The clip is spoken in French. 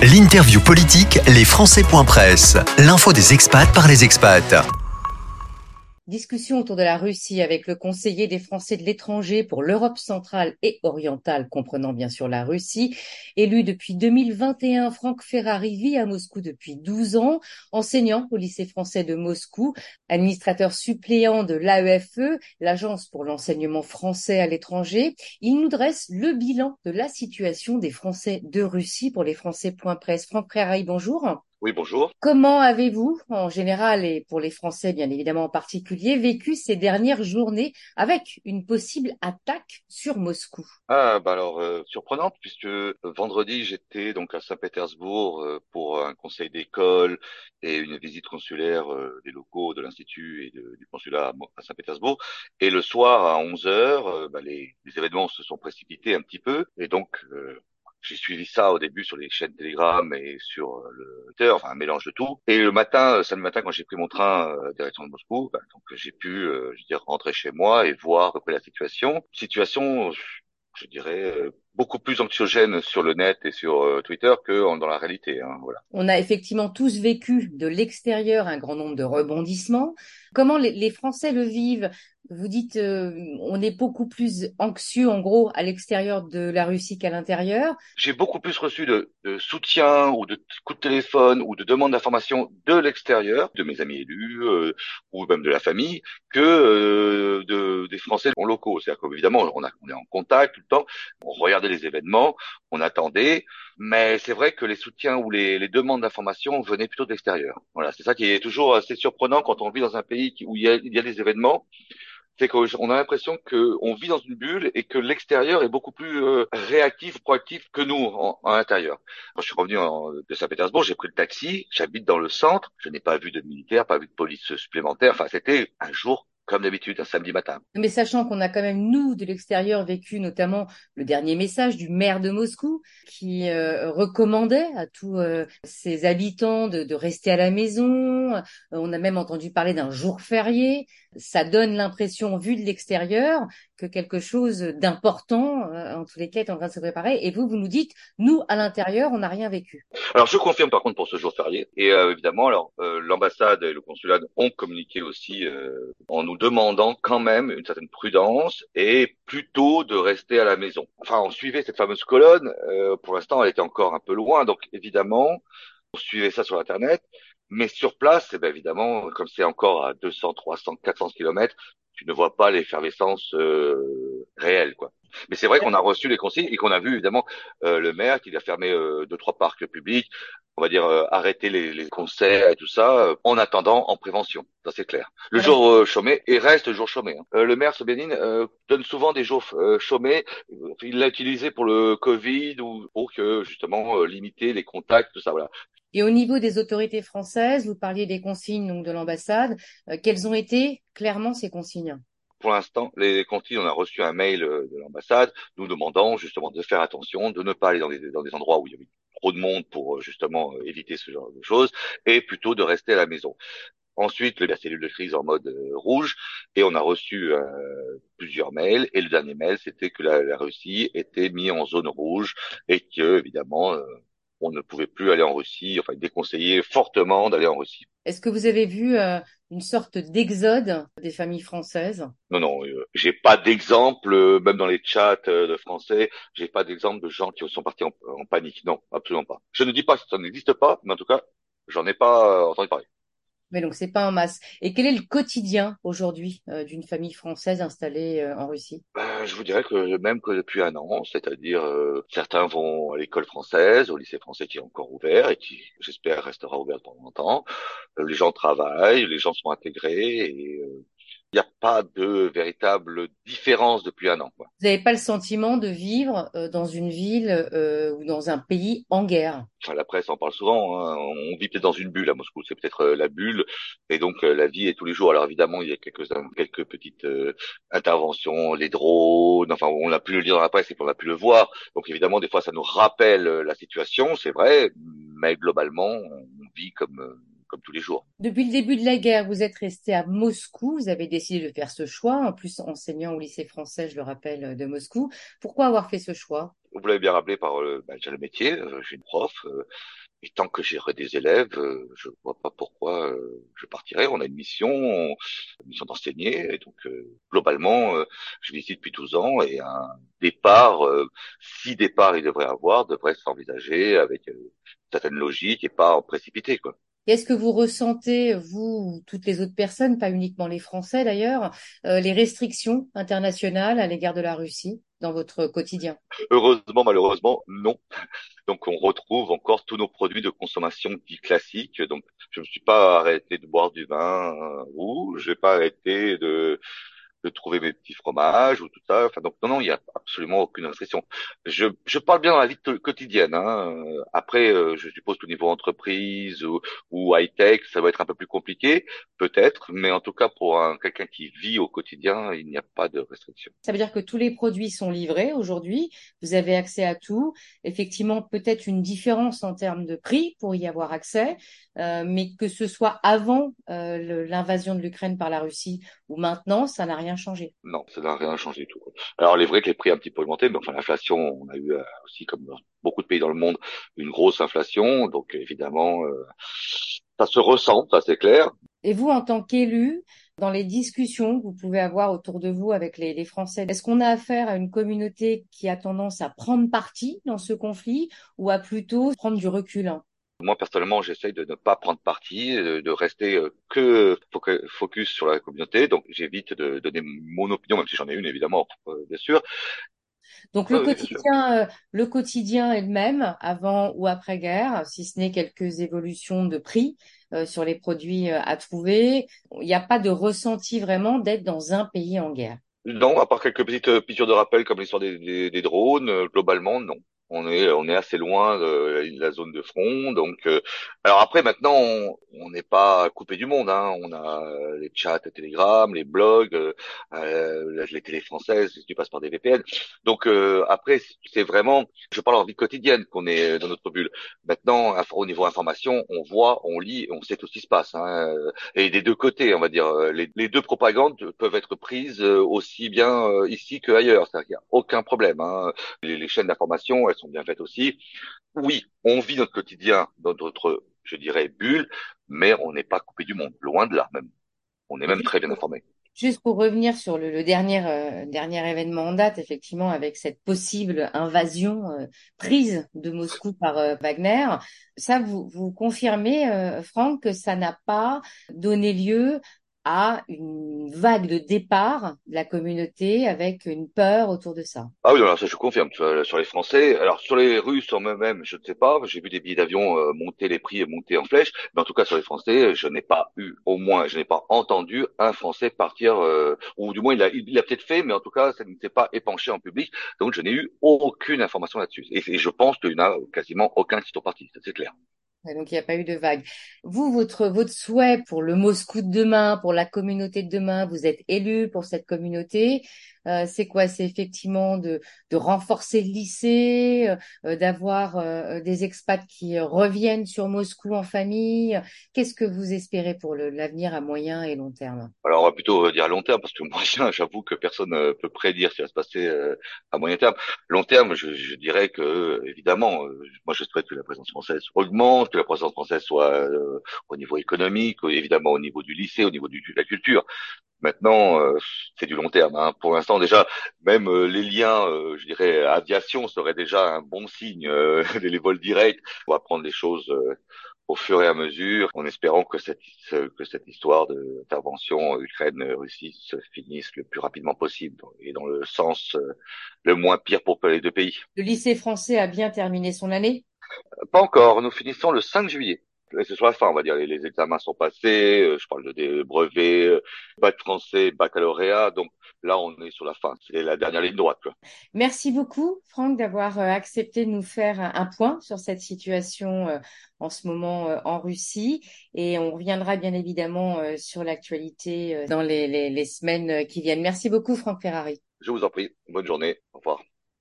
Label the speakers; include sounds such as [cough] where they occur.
Speaker 1: L'interview politique, les Presse. L'info des expats par les expats.
Speaker 2: Discussion autour de la Russie avec le conseiller des Français de l'étranger pour l'Europe centrale et orientale, comprenant bien sûr la Russie. Élu depuis 2021, Franck Ferrari vit à Moscou depuis 12 ans, enseignant au lycée français de Moscou, administrateur suppléant de l'AEFE, l'Agence pour l'enseignement français à l'étranger. Il nous dresse le bilan de la situation des Français de Russie pour les Français.presse. Franck Ferrari, bonjour.
Speaker 3: Oui, bonjour.
Speaker 2: Comment avez-vous, en général, et pour les Français bien évidemment en particulier, vécu ces dernières journées avec une possible attaque sur Moscou?
Speaker 3: Ah, bah alors, euh, surprenante, puisque euh, vendredi, j'étais donc à Saint-Pétersbourg euh, pour un conseil d'école et une visite consulaire des locaux de l'Institut et du consulat à Saint-Pétersbourg. Et le soir, à 11 heures, bah, les, les, événements se sont précipités un petit peu. Et donc, j'ai suivi ça au début sur les chaînes Telegram et sur euh, le Twitter, enfin un mélange de tout. Et le matin, euh, samedi matin, quand j'ai pris mon train euh, direction de Moscou, bah, donc j'ai pu, je veux rentrer chez moi et voir à peu près la situation. Situation, je dirais, beaucoup plus anxiogène sur le net et sur Twitter que dans la réalité. Hein, voilà.
Speaker 2: On a effectivement tous vécu de l'extérieur un grand nombre de rebondissements. Comment les Français le vivent? Vous dites, euh, on est beaucoup plus anxieux, en gros, à l'extérieur de la Russie qu'à l'intérieur.
Speaker 3: J'ai beaucoup plus reçu de, soutien ou de coups de téléphone ou de demandes d'informations de l'extérieur, de mes amis élus euh, ou même de la famille, que euh, de, des Français locaux. C'est-à-dire qu'évidemment, on, on est en contact tout le temps, on regardait les événements, on attendait, mais c'est vrai que les soutiens ou les, les demandes d'informations venaient plutôt de l'extérieur. Voilà, c'est ça qui est toujours assez surprenant quand on vit dans un pays où il y a, il y a des événements c'est qu'on a l'impression qu'on vit dans une bulle et que l'extérieur est beaucoup plus euh, réactif, proactif que nous en, en l'intérieur. Quand je suis revenu de Saint-Pétersbourg, j'ai pris le taxi, j'habite dans le centre, je n'ai pas vu de militaires, pas vu de police supplémentaire. Enfin, c'était un jour comme d'habitude, un samedi matin.
Speaker 2: Mais sachant qu'on a quand même, nous, de l'extérieur, vécu notamment le dernier message du maire de Moscou qui euh, recommandait à tous euh, ses habitants de, de, rester à la maison. Euh, on a même entendu parler d'un jour férié. Ça donne l'impression, vu de l'extérieur, que quelque chose d'important, en tous les cas, est en train de se préparer. Et vous, vous nous dites, nous, à l'intérieur, on n'a rien vécu.
Speaker 3: Alors, je confirme par contre pour ce jour férié. Et évidemment, alors l'ambassade et le consulat ont communiqué aussi en nous demandant quand même une certaine prudence et plutôt de rester à la maison. Enfin, on suivait cette fameuse colonne. Euh, pour l'instant, elle était encore un peu loin, donc évidemment, on suivait ça sur Internet. Mais sur place, eh bien, évidemment, comme c'est encore à 200, 300, 400 kilomètres, tu ne vois pas l'effervescence euh, réelle, quoi. Mais c'est vrai qu'on a reçu les consignes et qu'on a vu évidemment euh, le maire qui a fermé euh, deux trois parcs publics, on va dire euh, arrêter les, les, concerts et tout ça euh, en attendant en prévention. Ça c'est clair. Le jour chômé et reste le jour chômé. Hein. le maire Sobénine donne souvent des jours chômés. Il l'a utilisé pour le Covid ou pour que justement limiter les contacts tout ça. Voilà.
Speaker 2: Et au niveau des autorités françaises, vous parliez des consignes donc de l'ambassade. Euh, quelles ont été clairement ces consignes?
Speaker 3: Pour l'instant, les consignes, on a reçu un mail euh, de l'ambassade nous demandant justement de faire attention, de ne pas aller dans des, endroits où il y avait trop de monde pour euh, justement éviter ce genre de choses, et plutôt de rester à la maison. Ensuite, la cellule de crise en mode rouge, et on a reçu plusieurs mails, et le dernier mail, c'était que la, Russie était mise en zone rouge, et que, évidemment, on ne pouvait plus aller en Russie, enfin déconseiller fortement d'aller en Russie.
Speaker 2: Est-ce que vous avez vu euh, une sorte d'exode des familles françaises?
Speaker 3: Non, non, euh, j'ai pas d'exemple, euh, même dans les chats de français, j'ai pas d'exemple de gens qui sont partis en, en, panique. Non, absolument pas. Je ne dis pas que ça n'existe pas, mais en tout cas, j'en ai pas entendu parler.
Speaker 2: Mais donc c'est pas en masse. Et quel est le quotidien aujourd'hui euh, d'une famille française installée euh, en Russie?
Speaker 3: Ben, Je vous dirais que même que depuis un an, c'est-à-dire euh, certains vont à l'école française, au lycée français qui est encore ouvert et qui, j'espère, restera ouvert pendant longtemps. les gens travaillent, les gens sont intégrés et il n'y a pas de véritable différence depuis un an. Quoi.
Speaker 2: Vous n'avez pas le sentiment de vivre euh, dans une ville euh, ou dans un pays en guerre?
Speaker 3: Enfin, La presse en parle souvent. Hein. On vit peut-être dans une bulle à Moscou. C'est peut-être euh, la bulle. Et donc la vie est tous les jours. Alors évidemment, il y a quelques quelques petites interventions, les drones. Enfin, on a pu le lire dans la presse et on a pu le voir. Donc évidemment, des fois, ça nous rappelle la situation. C'est vrai, mais globalement, on vit comme comme tous les jours.
Speaker 2: Depuis le début de la guerre, vous êtes resté à Moscou. Vous avez décidé de faire ce choix, en plus enseignant au lycée français, je le rappelle, de Moscou. Pourquoi avoir fait ce choix?
Speaker 3: Vous l'avez bien rappelé par le, bah, le métier. J'ai une prof. Et tant que j'aurai des élèves, euh, je vois pas pourquoi euh, je partirai. On a une mission, une mission d'enseigner. Et donc, euh, globalement, je visite depuis 12 ans et un départ, si départ il devrait avoir, devrait s'envisager avec certaine logique et pas en précipité. Quoi.
Speaker 2: Qu'est-ce que vous ressentez, vous ou toutes les autres personnes, pas uniquement les Français d'ailleurs, les restrictions internationales à l'égard de la Russie dans votre quotidien?
Speaker 3: Heureusement, malheureusement, non. Donc, on retrouve encore tous nos produits de consommation dits classiques. Donc, je ne me suis pas arrêté de boire du vin rouge, je n'ai pas arrêté de de trouver mes petits fromages ou tout ça. Enfin, donc non, non, il n'y a absolument aucune restriction. Je, je parle bien dans la vie quotidienne. Hein. Après, euh, je suppose qu'au niveau entreprise ou, ou high tech, ça va être un peu plus compliqué, peut-être, mais en tout cas pour un, quelqu'un qui vit au quotidien, il n'y a pas de restriction.
Speaker 2: Ça veut dire que tous les produits sont livrés aujourd'hui. Vous avez accès à tout. Effectivement, peut-être une différence en termes de prix pour y avoir accès, euh, mais que ce soit avant euh, l'invasion de l'Ukraine par la Russie ou maintenant, ça n'a rien changé.
Speaker 3: Non, ça n'a rien changé du tout. Alors, il est vrai que les prix ont un petit peu augmenté, mais enfin, l'inflation, on a eu euh, aussi, comme dans beaucoup de pays dans le monde, une grosse inflation. Donc, évidemment, euh, ça se ressent, ça c'est clair.
Speaker 2: Et vous, en tant qu'élu, dans les discussions que vous pouvez avoir autour de vous avec les, les Français, est-ce qu'on a affaire à une communauté qui a tendance à prendre parti dans ce conflit ou à plutôt prendre du recul
Speaker 3: moi, personnellement, j'essaye de ne pas prendre parti, de rester euh, que focus sur la communauté. Donc, j'évite de donner mon opinion, même si j'en ai une, évidemment, euh, bien sûr.
Speaker 2: Donc, le quotidien, euh, le quotidien est le même avant ou après guerre, si ce n'est quelques évolutions de prix sur les produits à trouver. Il n'y a pas de ressenti vraiment d'être dans un pays en guerre.
Speaker 3: Non, à part quelques petites piqûres de rappel comme l'histoire des, des drones, globalement, non on est on est assez loin de la zone de front donc euh, alors après maintenant on n'est pas coupé du monde hein. on a les chats Telegram les blogs euh, euh les télés françaises tu passes par des VPN donc euh, après c'est vraiment je parle en vie quotidienne qu'on est dans notre bulle maintenant au niveau information on voit on lit on sait tout ce qui se passe hein. et des deux côtés on va dire les, les deux propagandes peuvent être prises aussi bien ici que ailleurs c'est-à-dire qu'il n'y a aucun problème hein. les, les chaînes d'information sont bien faites aussi. Oui, on vit notre quotidien dans notre, je dirais, bulle, mais on n'est pas coupé du monde, loin de là même. On est même très bien informé.
Speaker 2: Juste pour revenir sur le, dernier euh, dernier événement en date, effectivement, avec cette possible invasion euh, prise de Moscou par euh, Wagner, ça vous vous confirmez, Franck, que ça n'a pas donné lieu à une vague de départ de la communauté avec une peur autour de ça.
Speaker 3: Ah oui, alors ça je confirme sur les Français. Alors sur les Russes en eux-mêmes, je ne sais pas. J'ai vu des billets d'avion euh, monter les prix et monter en flèche, mais en tout cas sur les Français, je n'ai pas eu, au moins, je n'ai pas entendu un Français partir, euh, ou du moins il a, il a peut-être fait, mais en tout cas ça ne s'est pas épanché en public. Donc je n'ai eu aucune information là-dessus. Et, je pense qu'il n'y a quasiment aucun qui sont partis, c'est clair
Speaker 2: donc il n'y a pas eu de vague. Vous, votre votre souhait pour le Moscou de demain, pour la communauté de demain, vous êtes élu pour cette communauté. Euh, c'est quoi? C'est effectivement de, de renforcer le lycée, euh, d'avoir euh, des expats qui reviennent sur Moscou en famille. Qu'est-ce que vous espérez pour l'avenir à moyen et long terme?
Speaker 3: Alors on va plutôt dire long terme parce que moyen, [laughs] j'avoue que personne ne peut prédire ce qui va se passer à moyen terme. Long terme, je, je dirais que évidemment, moi je souhaite que la présence française augmente, que la présence française soit au niveau économique, évidemment au niveau du lycée, au niveau du, de la culture. Maintenant, euh, c'est du long terme. Hein. Pour l'instant, déjà, même euh, les liens, euh, je dirais, aviation serait déjà un bon signe. [laughs] les vols directs, on va prendre les choses au fur et à mesure, en espérant que cette que cette histoire d'intervention Ukraine-Russie se finisse le plus rapidement possible et dans le sens le moins pire pour les deux pays.
Speaker 2: Le lycée français a bien terminé son année?
Speaker 3: Pas encore. Nous finissons le 5 juillet c'est sur la fin, on va dire. Les, les, examens sont passés. Euh, je parle de des brevets, euh, bac français, baccalauréat. Donc là, on est sur la fin. C'est la dernière ligne droite. Quoi.
Speaker 2: Merci beaucoup, Franck, d'avoir euh, accepté de nous faire un point sur cette situation en ce moment en Russie. Et on reviendra bien évidemment sur l'actualité dans les, les, les semaines qui viennent. Merci beaucoup, Franck Ferrari.
Speaker 3: Je vous en prie. Bonne journée. Au revoir.